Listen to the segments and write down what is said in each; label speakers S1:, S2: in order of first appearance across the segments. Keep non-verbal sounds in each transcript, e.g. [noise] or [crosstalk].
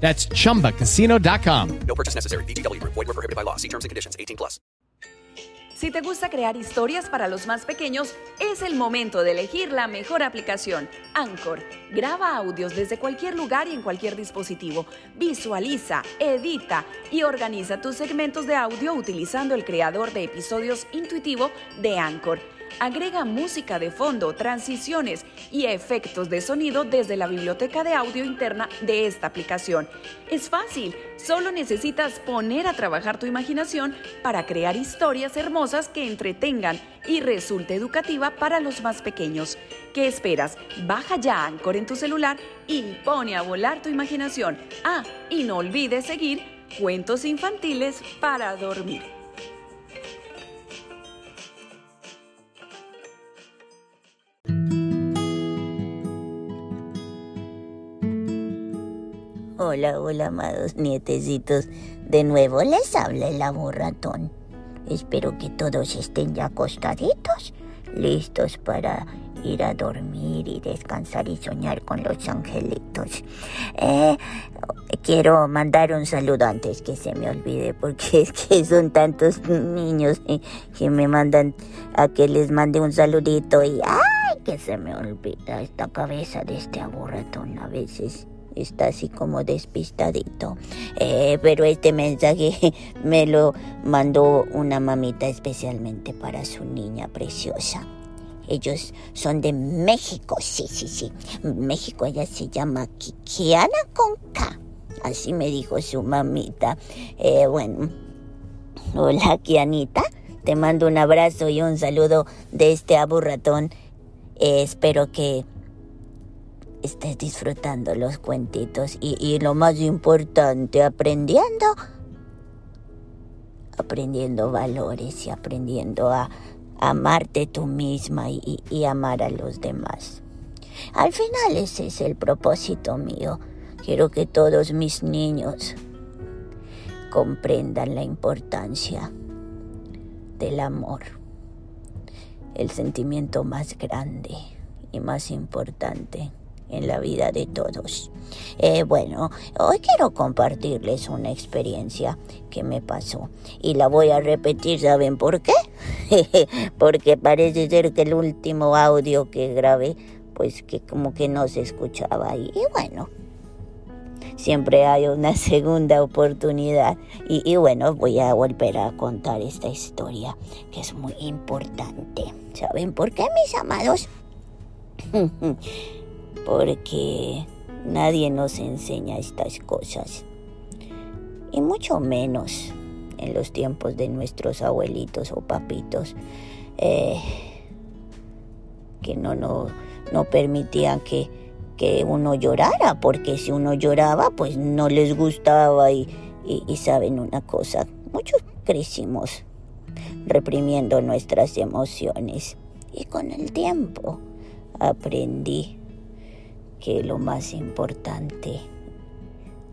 S1: That's chumbacasino.com.
S2: No purchase necessary. BGW. Void were prohibited by law. See terms and conditions. 18 plus.
S3: Si te gusta crear historias para los más pequeños, es el momento de elegir la mejor aplicación, Anchor. Graba audios desde cualquier lugar y en cualquier dispositivo. Visualiza, edita y organiza tus segmentos de audio utilizando el creador de episodios intuitivo de Anchor. Agrega música de fondo, transiciones y efectos de sonido desde la biblioteca de audio interna de esta aplicación. Es fácil, solo necesitas poner a trabajar tu imaginación para crear historias hermosas que entretengan y resulte educativa para los más pequeños. ¿Qué esperas? Baja ya Anchor en tu celular y pone a volar tu imaginación. Ah, y no olvides seguir cuentos infantiles para dormir.
S4: Hola, hola, amados nietecitos. De nuevo les habla el aborratón. Espero que todos estén ya acostaditos, listos para ir a dormir y descansar y soñar con los angelitos. Eh, quiero mandar un saludo antes que se me olvide, porque [laughs] es que son tantos niños que me mandan a que les mande un saludito y ¡ay! que se me olvida esta cabeza de este aborratón a veces está así como despistadito. Eh, pero este mensaje [laughs] me lo mandó una mamita especialmente para su niña preciosa. Ellos son de México, sí, sí, sí. México, ella se llama Kikiana con. Así me dijo su mamita. Eh, bueno, hola Kianita. Te mando un abrazo y un saludo de este aburratón. Eh, espero que estés disfrutando los cuentitos y, y lo más importante, aprendiendo, aprendiendo valores y aprendiendo a, amarte tú misma y, y amar a los demás. Al final ese es el propósito mío. Quiero que todos mis niños comprendan la importancia del amor, el sentimiento más grande y más importante en la vida de todos. Eh, bueno, hoy quiero compartirles una experiencia que me pasó y la voy a repetir, ¿saben por qué? [laughs] Porque parece ser que el último audio que grabé, pues que como que no se escuchaba y, bueno. Siempre hay una [laughs] segunda oportunidad y bueno, voy a volver a contar esta historia que es muy importante. ¿Saben por qué, mis amados? [laughs] porque nadie nos enseña estas cosas. Y mucho menos en los tiempos de nuestros abuelitos o papitos, eh, que no, no, no permitían que, que uno llorara, porque si uno lloraba, pues no les gustaba y, y, y saben una cosa, muchos crecimos reprimiendo nuestras emociones y con el tiempo aprendí que lo más importante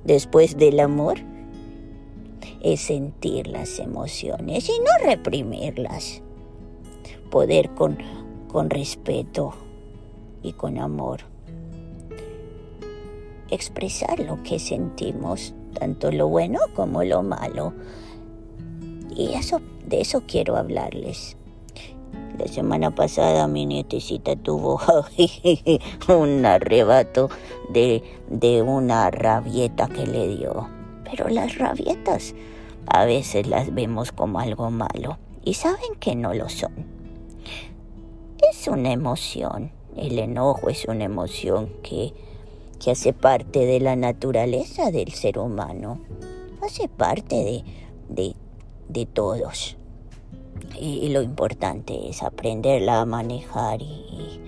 S4: después del amor es sentir las emociones y no reprimirlas. Poder con, con respeto y con amor expresar lo que sentimos, tanto lo bueno como lo malo. Y eso, de eso quiero hablarles. La semana pasada mi nietecita tuvo [laughs] un arrebato de, de una rabieta que le dio. Pero las rabietas a veces las vemos como algo malo y saben que no lo son. Es una emoción. El enojo es una emoción que, que hace parte de la naturaleza del ser humano. Hace parte de, de, de todos. Y, lo importante es aprenderla a manejar y,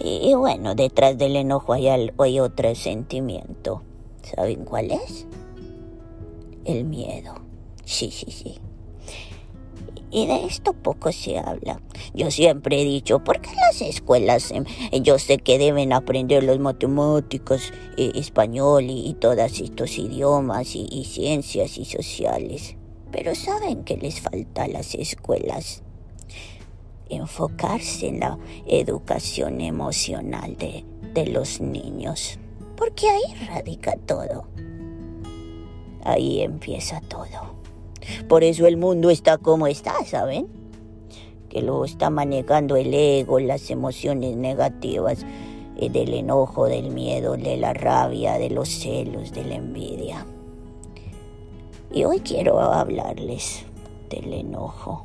S4: y, bueno, detrás del enojo hay, otro sentimiento. ¿Saben cuál es? El miedo. Sí, sí, sí. Y de esto poco se habla. Yo siempre he dicho, ¿por qué las escuelas, em, yo sé que deben aprender las matemáticas, eh, español y, todos estos idiomas y ciencias y sociales? Pero ¿saben que les falta a las escuelas? Enfocarse en la educación emocional de, los niños. Porque ahí radica todo. Ahí empieza todo. Por eso el mundo está como está, ¿saben? Que lo está manejando el ego, las emociones negativas, eh, del enojo, del miedo, de la rabia, de los celos, de la envidia. Y hoy quiero hablarles del enojo.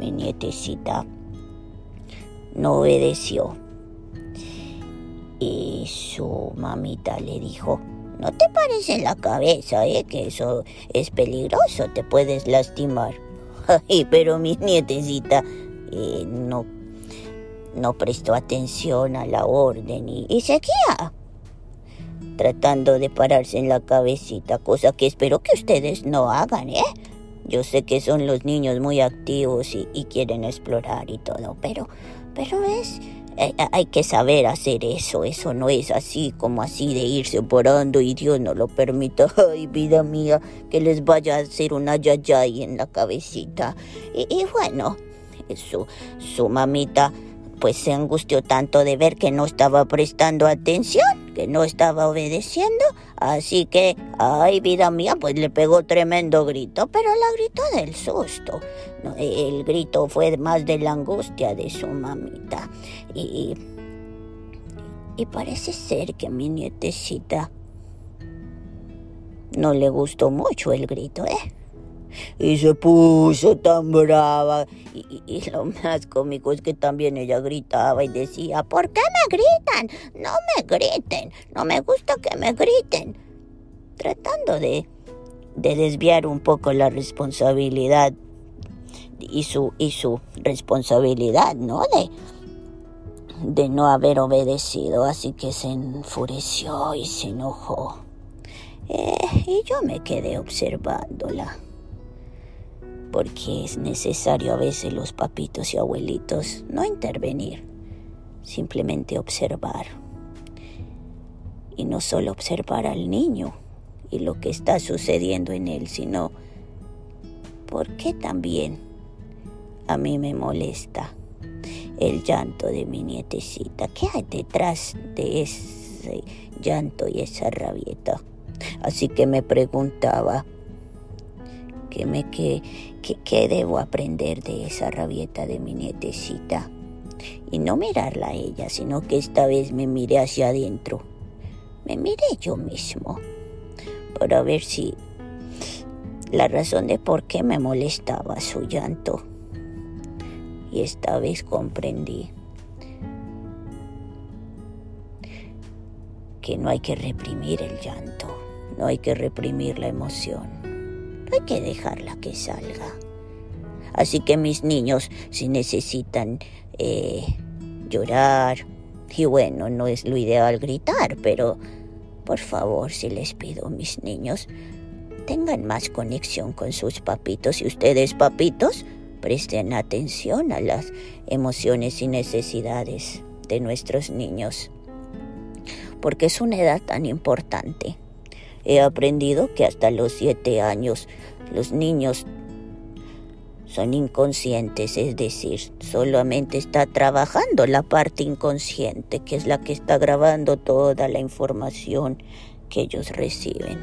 S4: Mi nietecita no obedeció y su mamita le dijo, no te pares en la cabeza, ¿eh? Que eso es peligroso, te puedes lastimar. [laughs] Pero mi nietecita eh, no, no prestó atención a la orden y, y seguía tratando de pararse en la cabecita, cosa que espero que ustedes no hagan, ¿eh? Yo sé que son los niños muy activos y, quieren explorar y todo, pero, pero es eh, eh, hay que saber hacer eso, eso no es así como así de irse operando y Dios no lo permita. [laughs] Ay, vida mía, que les vaya a hacer una yayay en la cabecita. Y, y bueno, su, su mamita pues se angustió tanto de ver que no estaba prestando atención, que no estaba obedeciendo, así que, ay vida mía, pues le pegó tremendo grito, pero la gritó del susto. El grito fue más de la angustia de su mamita. Y, y parece ser que mi nietecita no le gustó mucho el grito, ¿eh? Y se puso tan brava. Y, lo más cómico es que también ella gritaba y decía, ¿por qué me gritan? No me griten, no me gusta que me griten. Tratando de, de desviar un poco la responsabilidad y su, y su responsabilidad, ¿no? De, de no haber obedecido, así que se enfureció y se enojó. Eh, y yo me quedé observándola porque es necesario a veces los papitos y abuelitos no intervenir, simplemente observar. Y no solo observar al niño y lo que está sucediendo en él, sino por qué también a mí me molesta el llanto de mi nietecita. ¿Qué hay detrás de ese llanto y esa rabieta? Así que me preguntaba, ¿qué, me, qué, ¿Qué, debo aprender de esa rabieta de mi nietecita? Y no mirarla a ella, sino que esta vez me miré hacia adentro. Me miré yo mismo para ver si la razón de por qué me molestaba su llanto. Y esta vez comprendí que no hay que reprimir el llanto, no hay que reprimir la emoción hay que dejarla que salga. Así que mis niños, si necesitan eh, llorar, y bueno, no es lo ideal gritar, pero por favor, si les pido, mis niños, tengan más conexión con sus papitos y ustedes, papitos, presten atención a las emociones y necesidades de nuestros niños, porque es una edad tan importante. He aprendido que hasta los siete años los niños son inconscientes, es decir, solamente está trabajando la parte inconsciente, que es la que está grabando toda la información que ellos reciben,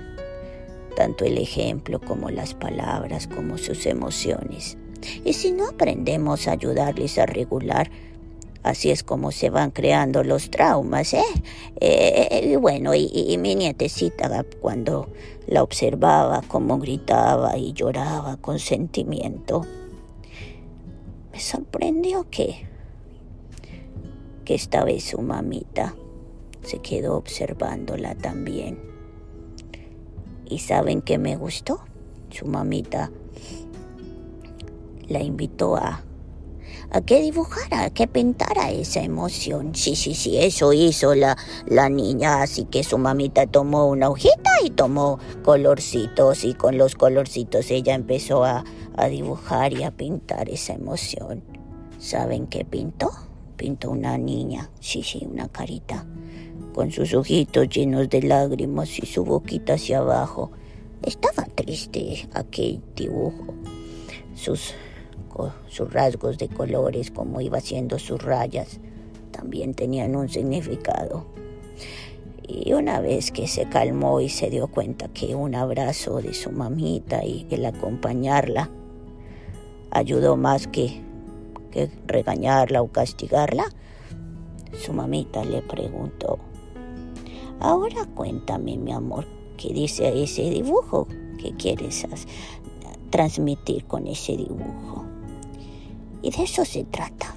S4: tanto el ejemplo como las palabras, como sus emociones. Y si no aprendemos a ayudarles a regular Así es como se van creando los traumas, ¿eh? eh y bueno, y, mi nietecita cuando la observaba como gritaba y lloraba con sentimiento, me sorprendió que, que esta vez su mamita se quedó observándola también. ¿Y saben qué me gustó? Su mamita la invitó a, que dibujara, que pintara esa emoción. Sí, sí, sí, eso hizo la, la niña, así que su mamita tomó una hojita y tomó colorcitos y con los colorcitos ella empezó a, a dibujar y a pintar esa emoción. ¿Saben qué pintó? Pintó una niña, sí, sí, una carita, con sus ojitos llenos de lágrimas y su boquita hacia abajo. Estaba triste aquel dibujo. Sus, sus rasgos de colores, como iba haciendo sus rayas, también tenían un significado. Y una vez que se calmó y se dio cuenta que un abrazo de su mamita y el acompañarla ayudó más que, que regañarla o castigarla, su mamita le preguntó, ahora cuéntame mi amor, ¿qué dice ese dibujo? ¿Qué quieres transmitir con ese dibujo? Y de eso se trata.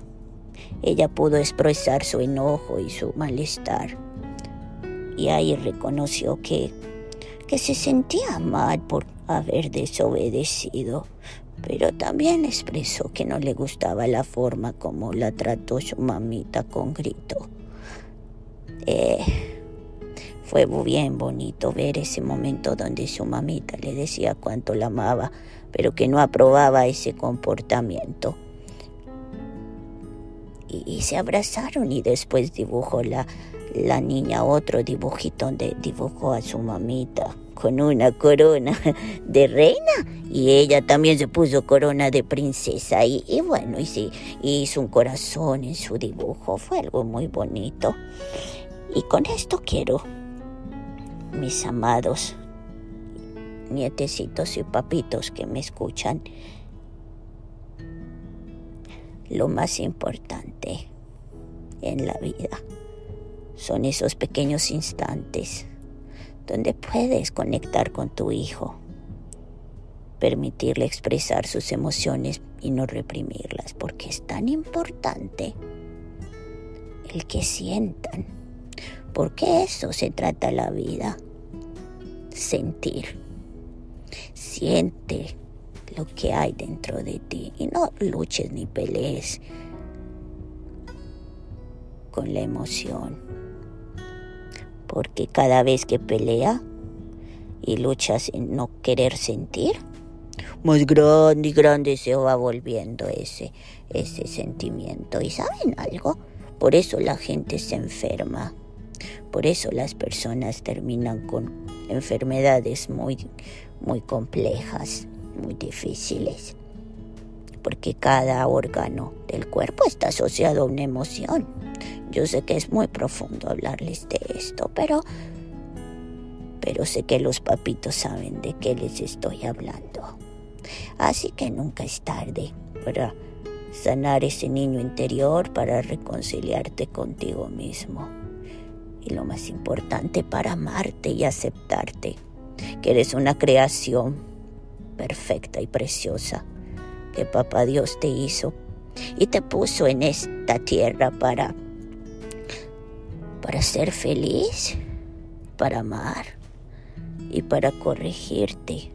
S4: Ella pudo expresar su enojo y su malestar. Y ahí reconoció que, que se sentía mal por haber desobedecido, pero también expresó que no le gustaba la forma como la trató su mamita con grito. Eh, fue bien bonito ver ese momento donde su mamita le decía cuánto la amaba, pero que no aprobaba ese comportamiento. Y, se abrazaron y después dibujó la, la niña otro dibujito donde dibujó a su mamita con una corona [laughs] de reina y ella también se puso corona de princesa y, bueno, y sí, hizo un corazón en su dibujo, fue algo muy bonito. Y con esto quiero, mis amados nietecitos y papitos que me escuchan, lo más importante en la vida. Son esos pequeños instantes donde puedes conectar con tu hijo, permitirle expresar sus emociones y no reprimirlas, porque es tan importante el que sientan, porque eso se trata la vida, sentir, siente lo que hay dentro de ti y no luches ni pelees con la emoción porque cada vez que pelea y luchas en no querer sentir, más grande y grande se va volviendo ese, ese sentimiento. ¿Y saben algo? Por eso la gente se enferma. Por eso las personas terminan con enfermedades muy, muy complejas, muy difíciles. Porque cada órgano del cuerpo está asociado a una emoción. Yo sé que es muy profundo hablarles de esto, pero pero sé que los papitos saben de qué les estoy hablando. Así que nunca es tarde para sanar ese niño interior, para reconciliarte contigo mismo. Y lo más importante, para amarte y aceptarte, que eres una creación perfecta y preciosa que Papá Dios te hizo y te puso en esta tierra para para ser feliz, para amar y para corregirte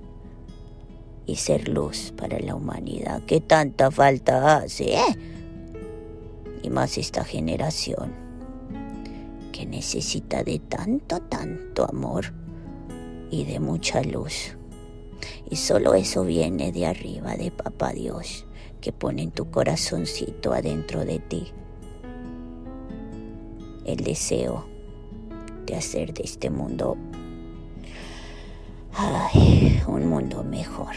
S4: y ser luz para la humanidad que tanta falta hace, ¿eh? Y más esta generación que necesita de tanto, tanto amor y de mucha luz. Y solo eso viene de arriba de Papá Dios, que pone en tu corazoncito adentro de ti el deseo de hacer de este mundo un mundo mejor.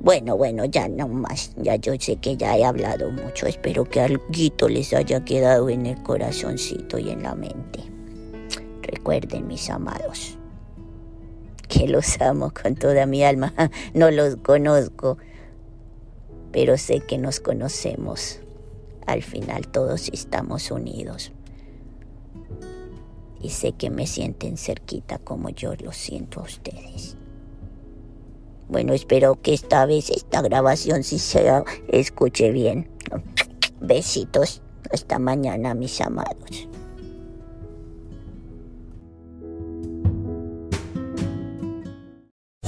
S4: Bueno, bueno, ya no más. Ya yo sé que ya he hablado mucho. Espero que algo les haya quedado en el corazoncito y en la mente. Recuerden, mis amados, que los amo con toda mi alma. [laughs] No los conozco, pero sé que nos conocemos. Al final todos estamos unidos y sé que me sienten cerquita como yo lo siento a ustedes. Bueno, espero que esta vez esta grabación sí se escuche bien. Besitos. Hasta mañana, mis amados.